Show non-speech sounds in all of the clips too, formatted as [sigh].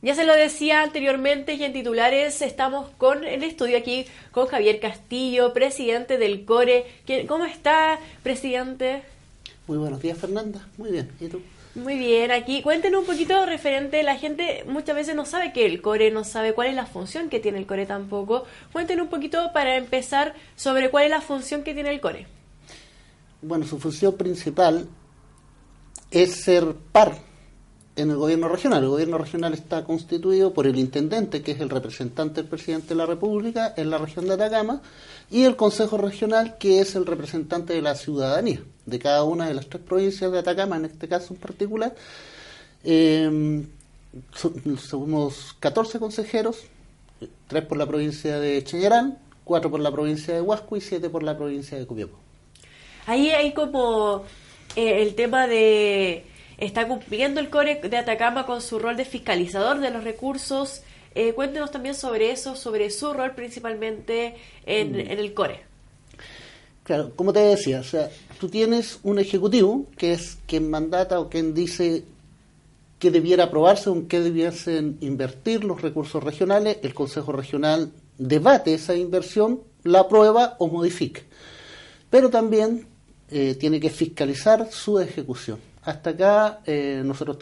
Ya se lo decía anteriormente y en titulares estamos con el estudio aquí con Javier Castillo, presidente del CORE. ¿Cómo está, presidente? Muy buenos días, Fernanda. Muy bien. ¿Y tú? Muy bien, aquí cuéntenos un poquito referente, la gente muchas veces no sabe que el core, no sabe cuál es la función que tiene el core tampoco. Cuéntenos un poquito para empezar sobre cuál es la función que tiene el core. Bueno, su función principal es ser par en el gobierno regional. El gobierno regional está constituido por el intendente, que es el representante del presidente de la República en la región de Atacama, y el Consejo Regional, que es el representante de la ciudadanía de cada una de las tres provincias de Atacama, en este caso en particular. Eh, somos 14 consejeros, tres por la provincia de Cheñarán, cuatro por la provincia de Huasco y siete por la provincia de Copiapó. Ahí hay como eh, el tema de está cumpliendo el CORE de Atacama con su rol de fiscalizador de los recursos. Eh, cuéntenos también sobre eso, sobre su rol principalmente en, mm. en el CORE. Claro, como te decía, o sea, tú tienes un ejecutivo que es quien mandata o quien dice que debiera aprobarse o en qué debiesen invertir los recursos regionales, el Consejo Regional debate esa inversión, la aprueba o modifica. Pero también eh, tiene que fiscalizar su ejecución. Hasta acá eh, nosotros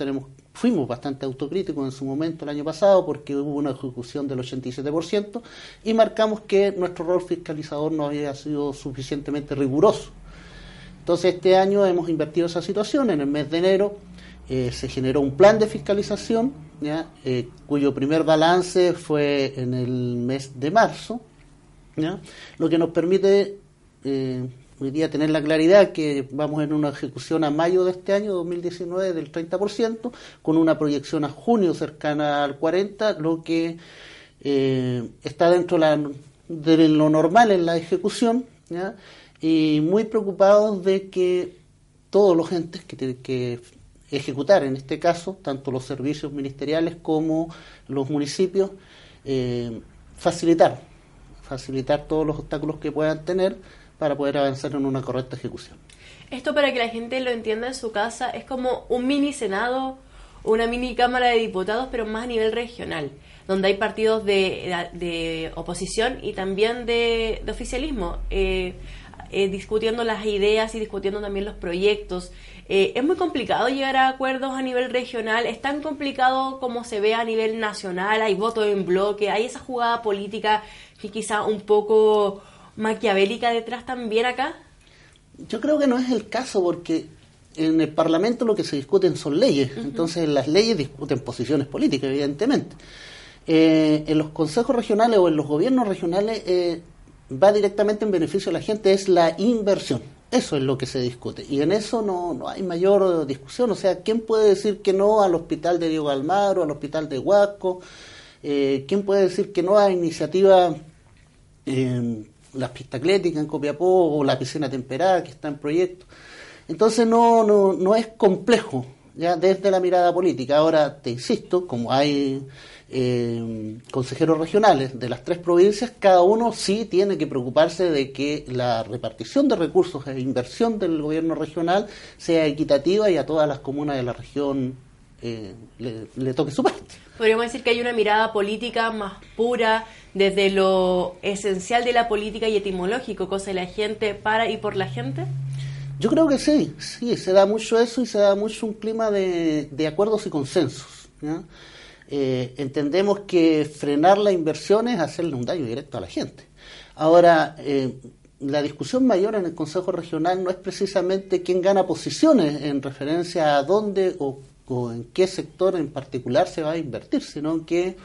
fuimos bastante autocríticos en su momento el año pasado porque hubo una ejecución del 87% y marcamos que nuestro rol fiscalizador no había sido suficientemente riguroso. Entonces este año hemos invertido esa situación. En el mes de enero eh, se generó un plan de fiscalización eh, cuyo primer balance fue en el mes de marzo, lo que nos permite hoy día tener la claridad que vamos en una ejecución a mayo de este año, 2019, del 30%, con una proyección a junio cercana al 40%, lo que eh, está dentro de lo normal en la ejecución, y muy preocupados de que todos los entes que tienen que ejecutar, en este caso, tanto los servicios ministeriales como los municipios, eh, facilitar, facilitar todos los obstáculos que puedan tener para poder avanzar en una correcta ejecución. Esto para que la gente lo entienda en su casa es como un mini senado, una mini cámara de diputados, pero más a nivel regional, donde hay partidos de, oposición y también de, oficialismo, eh, eh, discutiendo las ideas y discutiendo también los proyectos. Eh, es muy complicado llegar a acuerdos a nivel regional, es tan complicado como se ve a nivel nacional, hay votos en bloque, hay esa jugada política que quizá un poco maquiavélica detrás también acá? Yo creo que no es el caso porque en el Parlamento lo que se discuten son leyes, entonces las leyes discuten posiciones políticas, evidentemente. Eh, en los consejos regionales o en los gobiernos regionales eh, va directamente en beneficio de la gente, es la inversión. Eso es lo que se discute. Y en eso no, no hay mayor discusión. O sea, ¿quién puede decir que no al hospital de Diego Almagro, al hospital de Huasco? Eh, ¿Quién puede decir que no a iniciativas las pistas atléticas en Copiapó o la piscina temperada que está en proyecto. Entonces no, no, no es complejo ya desde la mirada política. Ahora te insisto, como hay eh, consejeros regionales de las tres provincias, cada uno sí tiene que preocuparse de que la repartición de recursos e inversión del gobierno regional sea equitativa y a todas las comunas de la región eh, le, toque su parte. Podríamos decir que hay una mirada política más pura desde lo esencial de la política y etimológico, cosa de la gente para y por la gente. Yo creo que sí, sí, se da mucho eso y se da mucho un clima de, acuerdos y consensos. Eh, entendemos que frenar la inversión es hacerle un daño directo a la gente. Ahora, eh, la discusión mayor en el Consejo Regional no es precisamente quién gana posiciones en referencia a dónde o o en qué sector en particular se va a invertir, sino que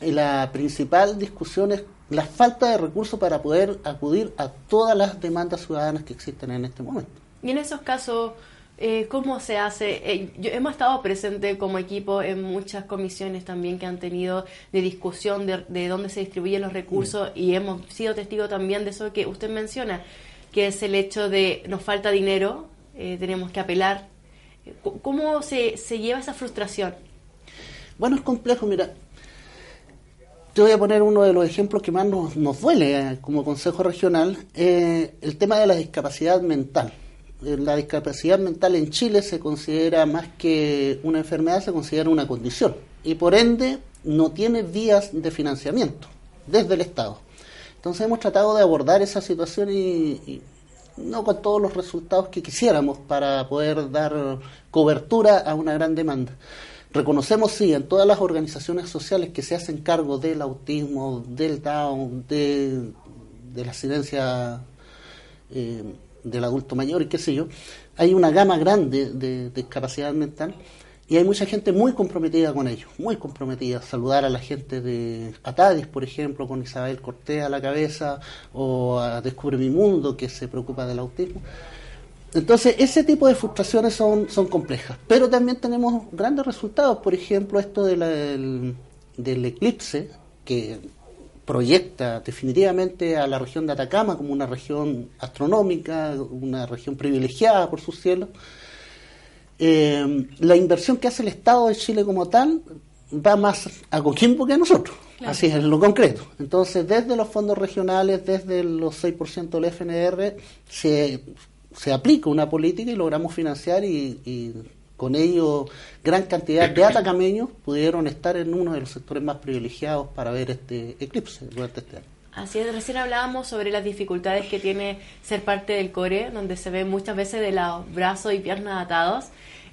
la principal discusión es la falta de recursos para poder acudir a todas las demandas ciudadanas que existen en este momento. Y en esos casos, Eh, ¿Cómo se hace? Eh, yo, hemos estado presente como equipo en muchas comisiones también que han tenido de discusión de, dónde se distribuyen los recursos y hemos sido testigos también de eso que usted menciona, que es el hecho de nos falta dinero, eh, tenemos que apelar. ¿Cómo se, se lleva esa frustración? Bueno, es complejo, mira. Te voy a poner uno de los ejemplos que más nos, duele como Consejo Regional, el tema de la discapacidad mental eh, la discapacidad mental en Chile se considera más que una enfermedad, se considera una condición y por ende no tiene vías de financiamiento desde el Estado. Entonces hemos tratado de abordar esa situación y, no con todos los resultados que quisiéramos para poder dar cobertura a una gran demanda. Reconocemos, sí, en todas las organizaciones sociales que se hacen cargo del autismo, del Down, de, de la silencia eh, del adulto mayor y qué sé yo, hay una gama grande de, discapacidad mental y hay mucha gente muy comprometida con ello, muy comprometida. Saludar a la gente de Atadis, por ejemplo, con Isabel Cortés a la cabeza, o a Descubre mi Mundo, que se preocupa del autismo. Entonces, ese tipo de frustraciones son, son complejas, pero también tenemos grandes resultados. Por ejemplo, esto del, del eclipse, que proyecta definitivamente a la región de Atacama como una región astronómica, una región privilegiada por su cielo. Eh, la inversión que hace el Estado de Chile como tal va más a Coquimbo que a nosotros, así es en lo concreto. Entonces, desde los fondos regionales, desde los 6% del FNR, se, se aplica una política y logramos financiar y con ello, gran cantidad de atacameños pudieron estar en uno de los sectores más privilegiados para ver este eclipse durante este año. Así es, recién hablábamos sobre las dificultades que tiene ser parte del core, donde se ve muchas veces de los brazos y piernas atados.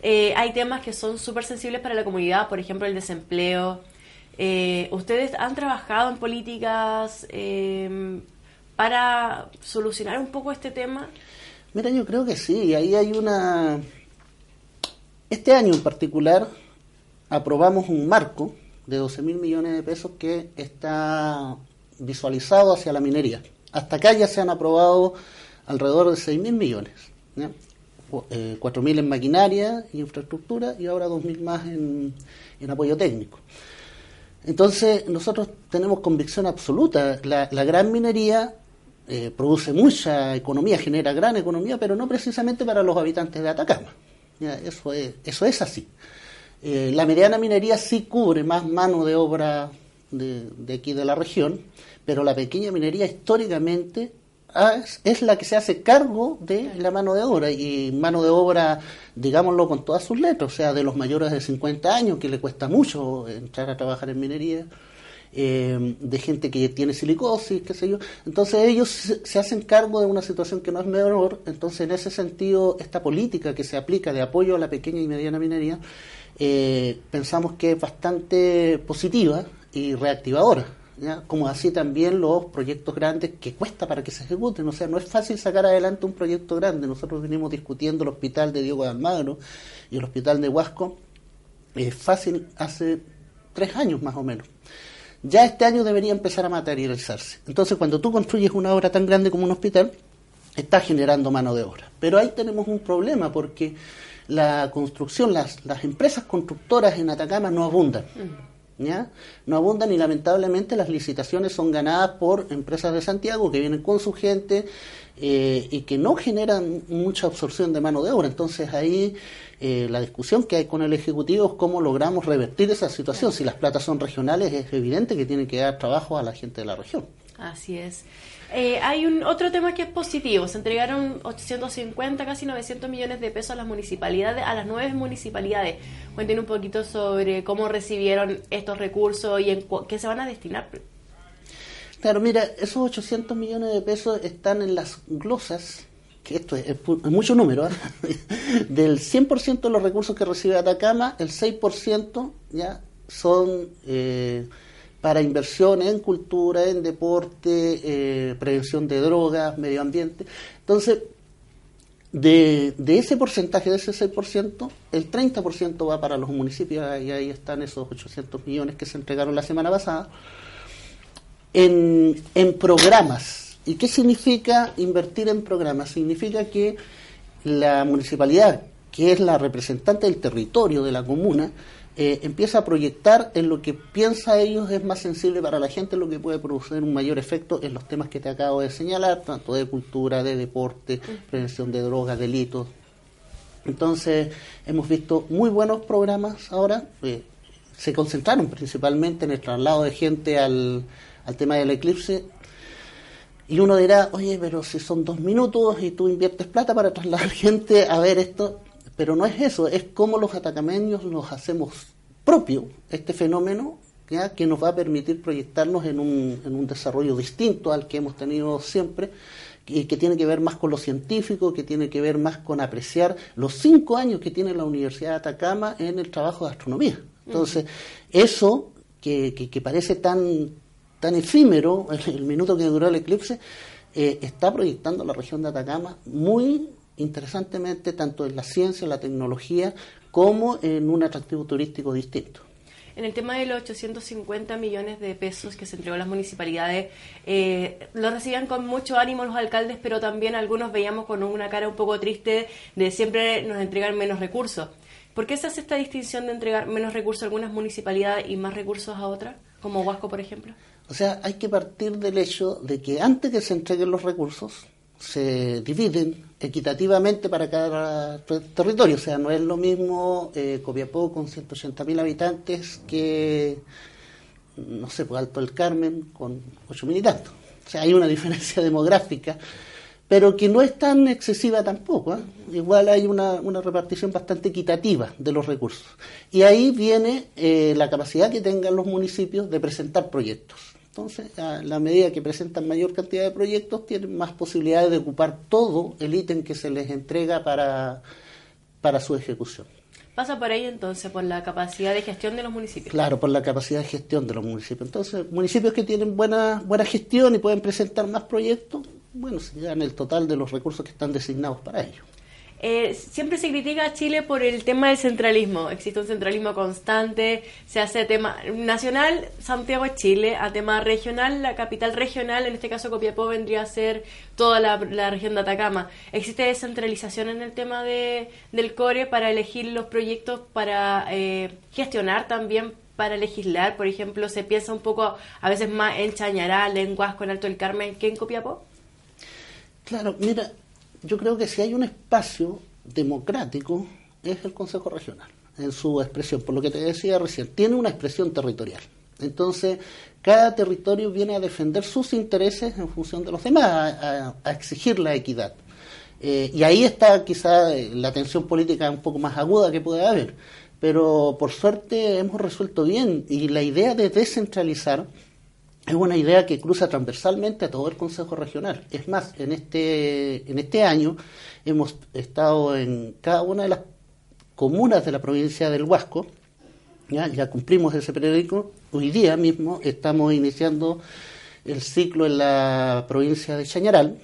Eh, hay temas que son súper sensibles para la comunidad, por ejemplo, el desempleo. Eh, ¿Ustedes han trabajado en políticas eh, para solucionar un poco este tema? Mira, yo creo que sí, ahí hay una este año en particular aprobamos un marco de 12 mil millones de pesos que está visualizado hacia la minería. Hasta acá ya se han aprobado alrededor de 6 mil millones. ¿ya? 4 eh, mil en maquinaria y infraestructura y ahora 2 mil más en, apoyo técnico. Entonces, nosotros tenemos convicción absoluta. La, gran minería eh, produce mucha economía, genera gran economía, pero no precisamente para los habitantes de Atacama eso, es, eso es así. Eh, la mediana minería sí cubre más mano de obra de, aquí de la región, pero la pequeña minería históricamente es, la que se hace cargo de la mano de obra y mano de obra, digámoslo con todas sus letras, o sea, de los mayores de 50 años que le cuesta mucho entrar a trabajar en minería eh, de gente que tiene silicosis, qué sé yo. Entonces ellos se, hacen cargo de una situación que no es menor. Entonces en ese sentido, esta política que se aplica de apoyo a la pequeña y mediana minería, eh, pensamos que es bastante positiva y reactivadora. Como así también los proyectos grandes que cuesta para que se ejecuten. O sea, no es fácil sacar adelante un proyecto grande. Nosotros venimos discutiendo el hospital de Diego de Almagro y el hospital de Huasco. Es fácil hace tres años más o menos ya este año debería empezar a materializarse. Entonces, cuando tú construyes una obra tan grande como un hospital, estás generando mano de obra. Pero ahí tenemos un problema porque la construcción, las, las empresas constructoras en Atacama no abundan. ¿Ya? No abundan y lamentablemente las licitaciones son ganadas por empresas de Santiago que vienen con su gente eh, y que no generan mucha absorción de mano de obra. Entonces ahí eh, la discusión que hay con el Ejecutivo es cómo logramos revertir esa situación. Si las platas son regionales, es evidente que tienen que dar trabajo a la gente de la región. Así es. Eh, hay un otro tema que es positivo. Se entregaron 850, casi 900 millones de pesos a las municipalidades, a las nueve municipalidades. Cuenten un poquito sobre cómo recibieron estos recursos y en qué se van a destinar. Claro, mira, esos 800 millones de pesos están en las glosas que esto es, mucho número, ¿eh? [laughs] del 100% de los recursos que recibe Atacama, el 6% ya son eh, para inversión en cultura, en deporte, eh, prevención de drogas, medio ambiente. Entonces, de, ese porcentaje, de ese 6%, el 30% va para los municipios, y ahí están esos 800 millones que se entregaron la semana pasada, en, en programas ¿Y qué significa invertir en programas? Significa que la municipalidad que es la representante del territorio de la comuna, eh, empieza a proyectar en lo que piensa ellos es más sensible para la gente, lo que puede producir un mayor efecto en los temas que te acabo de señalar, tanto de cultura, de deporte, prevención de drogas, delitos. Entonces, hemos visto muy buenos programas ahora. Eh, se concentraron principalmente en el traslado de gente al, al tema del eclipse y uno dirá, oye, pero si son dos minutos y tú inviertes plata para trasladar [laughs] gente a ver esto, pero no es eso, es cómo los atacameños nos hacemos propio este fenómeno ¿ya? que nos va a permitir proyectarnos en un, en un desarrollo distinto al que hemos tenido siempre y que tiene que ver más con lo científico, que tiene que ver más con apreciar los cinco años que tiene la Universidad de Atacama en el trabajo de astronomía. Entonces, eso que, que, parece tan, tan efímero, [laughs] el, minuto que duró el eclipse, eh, está proyectando la región de Atacama muy interesantemente tanto en la ciencia, la tecnología, como en un atractivo turístico distinto. En el tema de los 850 millones de pesos que se entregó a las municipalidades, eh, lo recibían con mucho ánimo los alcaldes, pero también algunos veíamos con una cara un poco triste de siempre nos entregan menos recursos. ¿Por qué se hace esta distinción de entregar menos recursos a algunas municipalidades y más recursos a otras, como Huasco, por ejemplo? O sea, hay que partir del hecho de que antes que se entreguen los recursos, se dividen equitativamente para cada territorio. O sea, no es lo mismo eh, Copiapó con 180.000 habitantes que, no sé, pues Alto del Carmen con 8.000 y tantos. O sea, hay una [laughs] diferencia demográfica, pero que no es tan excesiva tampoco. ¿eh? Igual hay una, una, repartición bastante equitativa de los recursos. Y ahí viene eh, la capacidad que tengan los municipios de presentar proyectos. Entonces, a la medida que presentan mayor cantidad de proyectos, tienen más posibilidades de ocupar todo el ítem que se les entrega para, para su ejecución. Pasa por ahí entonces, por la capacidad de gestión de los municipios. Claro, por la capacidad de gestión de los municipios. Entonces, municipios que tienen buena, buena gestión y pueden presentar más proyectos, bueno, se llevan el total de los recursos que están designados para ello. Eh, siempre se critica a Chile por el tema del centralismo. Existe un centralismo constante, se hace tema nacional, Santiago es Chile, a tema regional, la capital regional, en este caso Copiapó, vendría a ser toda la, región de Atacama. ¿Existe descentralización en el tema de, del CORE para elegir los proyectos, para eh, gestionar también para legislar, por ejemplo, se piensa un poco a veces más en Chañaral, en Huasco, en Alto del Carmen, que en Copiapó? Claro, mira, yo creo que si hay un espacio democrático es el Consejo Regional, en su expresión, por lo que te decía recién, tiene una expresión territorial. Entonces, cada territorio viene a defender sus intereses en función de los demás, a, exigir la equidad. Eh, y ahí está quizá eh, la tensión política un poco más aguda que puede haber. Pero por suerte hemos resuelto bien y la idea de descentralizar es una idea que cruza transversalmente a todo el Consejo Regional. Es más, en este, en este año hemos estado en cada una de las comunas de la provincia del Huasco, ya, ya cumplimos ese periódico, hoy día mismo estamos iniciando el ciclo en la provincia de Chañaral,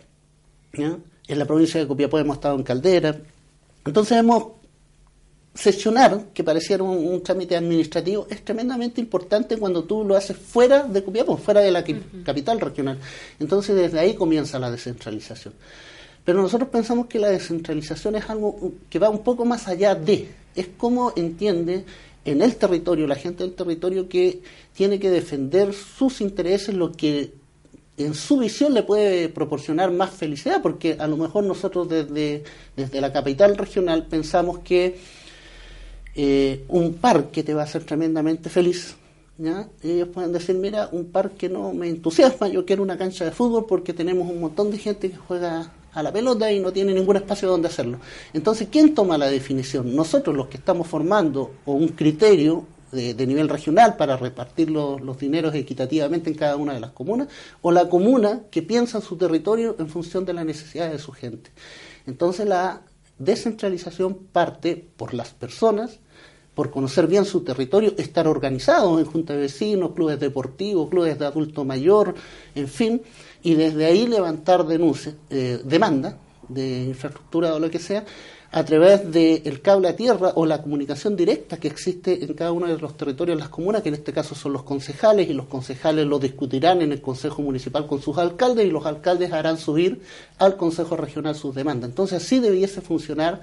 en la provincia de Copiapó hemos estado en Caldera, entonces hemos sesionar, que pareciera un, trámite administrativo, es tremendamente importante cuando tú lo haces fuera de Copiapó, fuera de la capital regional. Entonces desde ahí comienza la descentralización. Pero nosotros pensamos que la descentralización es algo que va un poco más allá de, es como entiende en el territorio, la gente del territorio que tiene que defender sus intereses, lo que en su visión le puede proporcionar más felicidad, porque a lo mejor nosotros desde, desde la capital regional pensamos que eh, un parque te va a hacer tremendamente feliz. ellos pueden decir, mira, un parque no me entusiasma, yo quiero una cancha de fútbol porque tenemos un montón de gente que juega a la pelota y no tiene ningún espacio donde hacerlo. Entonces, ¿quién toma la definición? Nosotros los que estamos formando o un criterio de, nivel regional para repartir los, los, dineros equitativamente en cada una de las comunas, o la comuna que piensa en su territorio en función de las necesidades de su gente. Entonces la descentralización parte por las personas, por conocer bien su territorio, estar organizados en juntas de vecinos, clubes deportivos, clubes de adulto mayor, en fin, y desde ahí levantar denuncia, eh, demanda de infraestructura o lo que sea, a través del cable a tierra o la comunicación directa que existe en cada uno de los territorios de las comunas, que en este caso son los concejales, y los concejales lo discutirán en el Consejo Municipal con sus alcaldes, y los alcaldes harán subir al Consejo Regional sus demandas. Entonces así debiese funcionar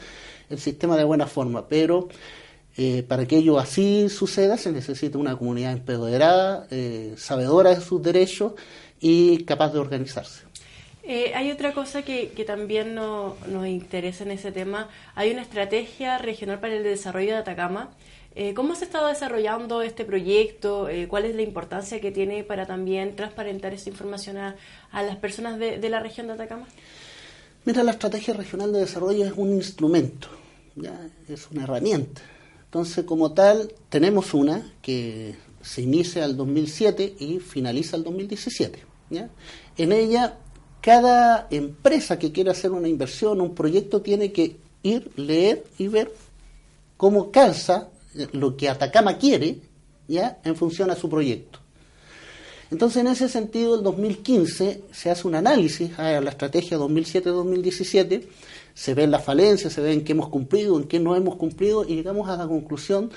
el sistema de buena forma, pero eh, para que ello así suceda se necesita una comunidad empoderada, eh, sabedora de sus derechos y capaz de organizarse. Eh, hay otra cosa que, también nos interesa en ese tema. Hay una estrategia regional para el desarrollo de Atacama. Eh, ¿Cómo se ha estado desarrollando este proyecto? Eh, ¿Cuál es la importancia que tiene para también transparentar esa información a, las personas de, la región de Atacama? Mira, la estrategia regional de desarrollo es un instrumento, es una herramienta. Entonces, como tal, tenemos una que se inicia el 2007 y finaliza el 2017. ¿ya? En ella cada empresa que quiera hacer una inversión, un proyecto, tiene que ir, leer y ver cómo calza lo que Atacama quiere ya en función a su proyecto. Entonces, en ese sentido, el 2015 se hace un análisis a la estrategia 2007-2017, se ven las falencias, se ve en qué hemos cumplido, en qué no hemos cumplido, y llegamos a la conclusión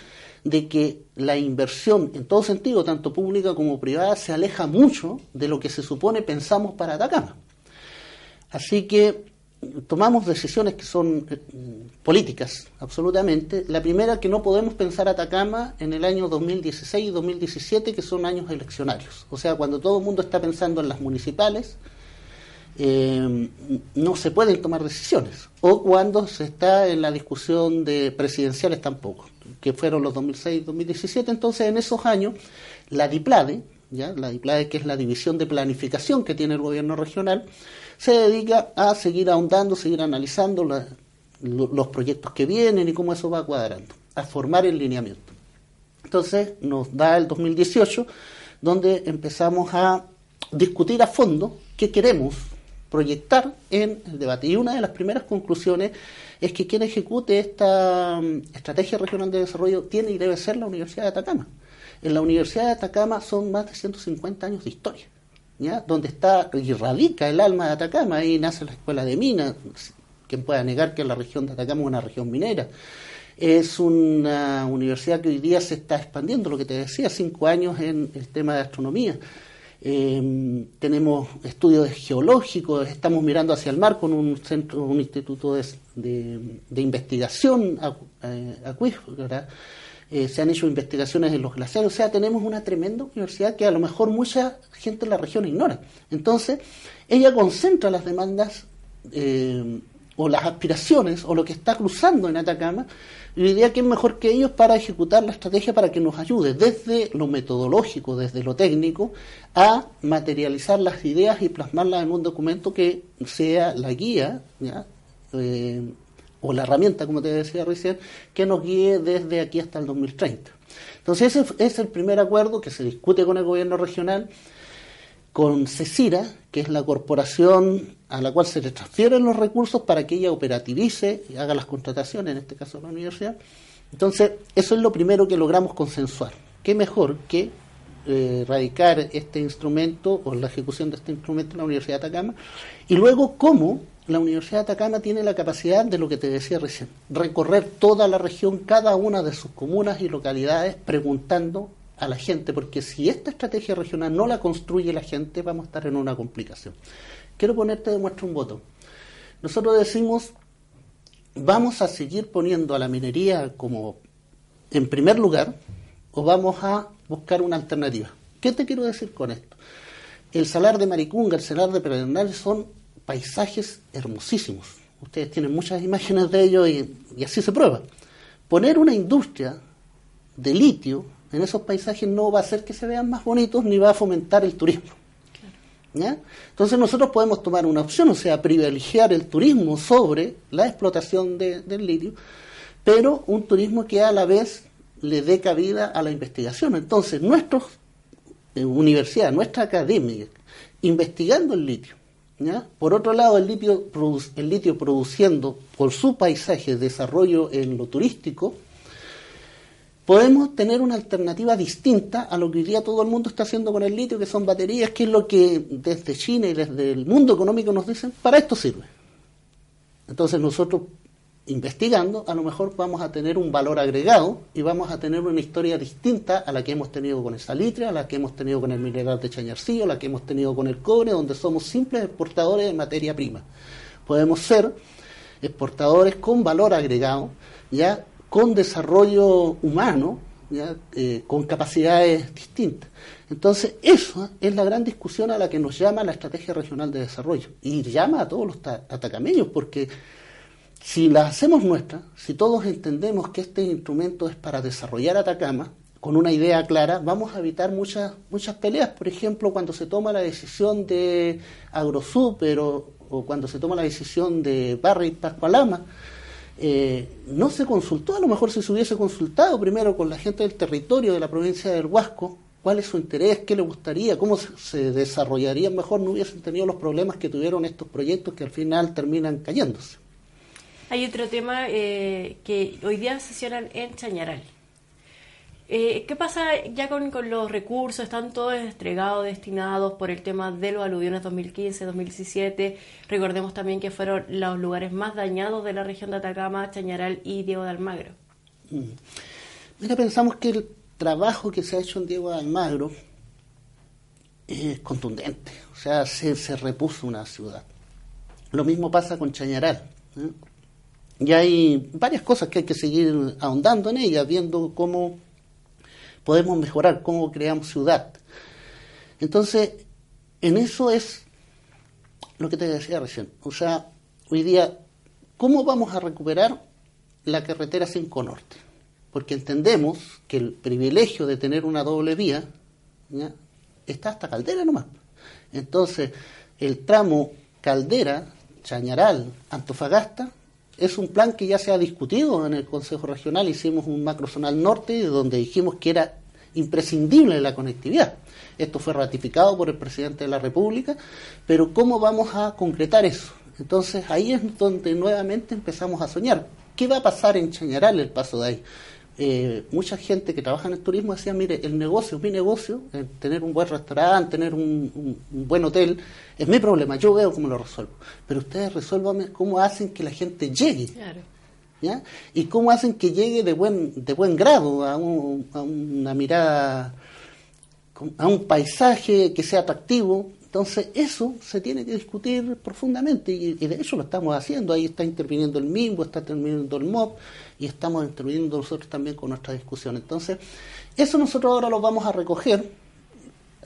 de que la inversión, en todo sentido, tanto pública como privada, se aleja mucho de lo que se supone pensamos para Atacama. Así que tomamos decisiones que son eh, políticas, absolutamente. La primera, que no podemos pensar Atacama en el año 2016 y 2017, que son años eleccionarios. O sea, cuando todo el mundo está pensando en las municipales, eh, no se pueden tomar decisiones. O cuando se está en la discusión de presidenciales tampoco, que fueron los 2006 y 2017. Entonces, en esos años, la DIPLADE, ¿ya? la DIPLADE que es la división de planificación que tiene el gobierno regional, se dedica a seguir ahondando, seguir analizando los proyectos que vienen y cómo eso va cuadrando, a formar el lineamiento. Entonces nos da el 2018, donde empezamos a discutir a fondo qué queremos proyectar en el debate. Y una de las primeras conclusiones es que quien ejecute esta mm, estrategia regional de desarrollo tiene y debe ser la Universidad de Atacama. En la Universidad de Atacama son más de 150 años de historia donde está y radica el alma de Atacama, ahí nace la escuela de minas, quien pueda negar que la región de Atacama es una región minera. Es una universidad que hoy día se está expandiendo, lo que te decía, cinco años en el tema de astronomía. Em, tenemos estudios geológicos, estamos mirando hacia el mar con un centro, un instituto de, investigación eh, acuífera. Eh, se han hecho investigaciones en los glaciares, o sea, tenemos una tremenda universidad que a lo mejor mucha gente en la región ignora. Entonces, ella concentra las demandas eh, o las aspiraciones o lo que está cruzando en Atacama, y diría que es mejor que ellos para ejecutar la estrategia para que nos ayude desde lo metodológico, desde lo técnico, a materializar las ideas y plasmarlas en un documento que sea la guía, ¿ya? Eh, o la herramienta, como te decía recién, que nos guíe desde aquí hasta el 2030. Entonces ese es el primer acuerdo que se discute con el gobierno regional, con CECIRA, que es la corporación a la cual se le transfieren los recursos para que ella operativice y haga las contrataciones, en este caso la universidad. Entonces, eso es lo primero que logramos consensuar. ¿Qué mejor que eh, radicar este instrumento o la ejecución de este instrumento en la Universidad de Atacama? Y luego, ¿cómo la Universidad de Atacama tiene la capacidad de lo que te decía recién, recorrer toda la región, cada una de sus comunas y localidades, preguntando a la gente, porque si esta estrategia regional no la construye la gente, vamos a estar en una complicación. Quiero ponerte de muestra un voto. Nosotros decimos, vamos a seguir poniendo a la minería como en primer lugar, o vamos a buscar una alternativa. ¿Qué te quiero decir con esto? El salar de Maricunga, el salar de Pedernales son paisajes hermosísimos. Ustedes tienen muchas imágenes de ellos y, así se prueba. Poner una industria de litio en esos paisajes no va a hacer que se vean más bonitos ni va a fomentar el turismo. Entonces nosotros podemos tomar una opción, o sea, privilegiar el turismo sobre la explotación del litio, pero un turismo que a la vez le dé cabida a la investigación. Entonces, nuestras eh, universidades, nuestra academia, investigando el litio, por otro lado, el litio, el litio produciendo por su paisaje desarrollo en lo turístico, podemos tener una alternativa distinta a lo que hoy día todo el mundo está haciendo con el litio, que son baterías, que es lo que desde China y desde el mundo económico nos dicen, para esto sirve. Entonces nosotros investigando, a lo mejor vamos a tener un valor agregado y vamos a tener una historia distinta a la que hemos tenido con el salitre, a la que hemos tenido con el mineral de Chañarcillo, a la que hemos tenido con el cobre, donde somos simples exportadores de materia prima. Podemos ser exportadores con valor agregado, ya con desarrollo humano, ya, eh, con capacidades distintas. Entonces, eso es la gran discusión a la que nos llama la Estrategia Regional de Desarrollo y llama a todos los atacameños, porque si la hacemos nuestra, si todos entendemos que este instrumento es para desarrollar Atacama, con una idea clara, vamos a evitar muchas, muchas peleas. Por ejemplo, cuando se toma la decisión de AgroSuper o, o cuando se toma la decisión de Barra y Pascualama, eh, no se consultó, a lo mejor si se hubiese consultado primero con la gente del territorio de la provincia del Huasco, cuál es su interés, qué le gustaría, cómo se desarrollarían mejor, no hubiesen tenido los problemas que tuvieron estos proyectos que al final terminan cayéndose. Hay otro tema eh, que hoy día sesionan en Chañaral. Eh, ¿Qué pasa ya con, los recursos? ¿Están todos estregados, destinados por el tema de los aluviones 2015-2017? Recordemos también que fueron los lugares más dañados de la región de Atacama, Chañaral y Diego de Almagro. Mm. Mira, pensamos que el trabajo que se ha hecho en Diego de Almagro es contundente. O sea, se, repuso una ciudad. Lo mismo pasa con Chañaral. ¿eh? Y hay varias cosas que hay que seguir ahondando en ellas, viendo cómo podemos mejorar, cómo creamos ciudad. Entonces, en eso es lo que te decía recién. O sea, hoy día, ¿cómo vamos a recuperar la carretera 5 Norte? Porque entendemos que el privilegio de tener una doble vía está hasta Caldera nomás. Entonces, el tramo Caldera, Chañaral, Antofagasta, es un plan que ya se ha discutido en el Consejo Regional. Hicimos un macrozonal norte donde dijimos que era imprescindible la conectividad. Esto fue ratificado por el presidente de la República, pero ¿cómo vamos a concretar eso? Entonces ahí es donde nuevamente empezamos a soñar. ¿Qué va a pasar en Chañaral el paso de ahí? Eh, mucha gente que trabaja en el turismo decía, mire, el negocio, mi negocio, tener un buen restaurante, tener un, buen hotel, es mi problema, yo veo cómo lo resuelvo. Pero ustedes resuélvanme cómo hacen que la gente llegue. ¿ya? Y cómo hacen que llegue de buen, de buen grado a, una mirada, a un paisaje que sea atractivo. Entonces, eso se tiene que discutir profundamente y, de eso lo estamos haciendo. Ahí está interviniendo el MIMBO, está interviniendo el MOP y estamos interviniendo nosotros también con nuestra discusión. Entonces, eso nosotros ahora lo vamos a recoger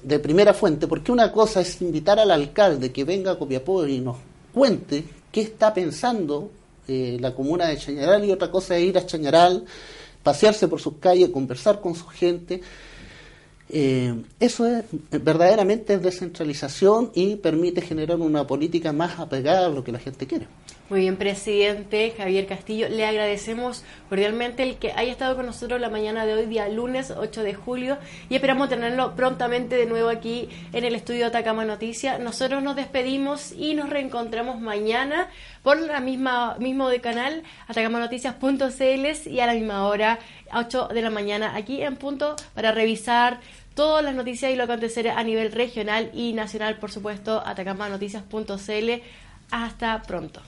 de primera fuente, porque una cosa es invitar al alcalde que venga a Copiapó y nos cuente qué está pensando eh, la comuna de Chañaral y otra cosa es ir a Chañaral, pasearse por sus calles, conversar con su gente. Eh, eso es verdaderamente descentralización y permite generar una política más apegada a lo que la gente quiere. Muy bien, presidente Javier Castillo. Le agradecemos cordialmente el que haya estado con nosotros la mañana de hoy, día lunes 8 de julio, y esperamos tenerlo prontamente de nuevo aquí en el estudio Atacama Noticias. Nosotros nos despedimos y nos reencontramos mañana por la misma mismo de canal atacamanoticias.cl y a la misma hora, 8 de la mañana, aquí en punto para revisar todas las noticias y lo acontecer a nivel regional y nacional, por supuesto, atacamanoticias.cl. Hasta pronto.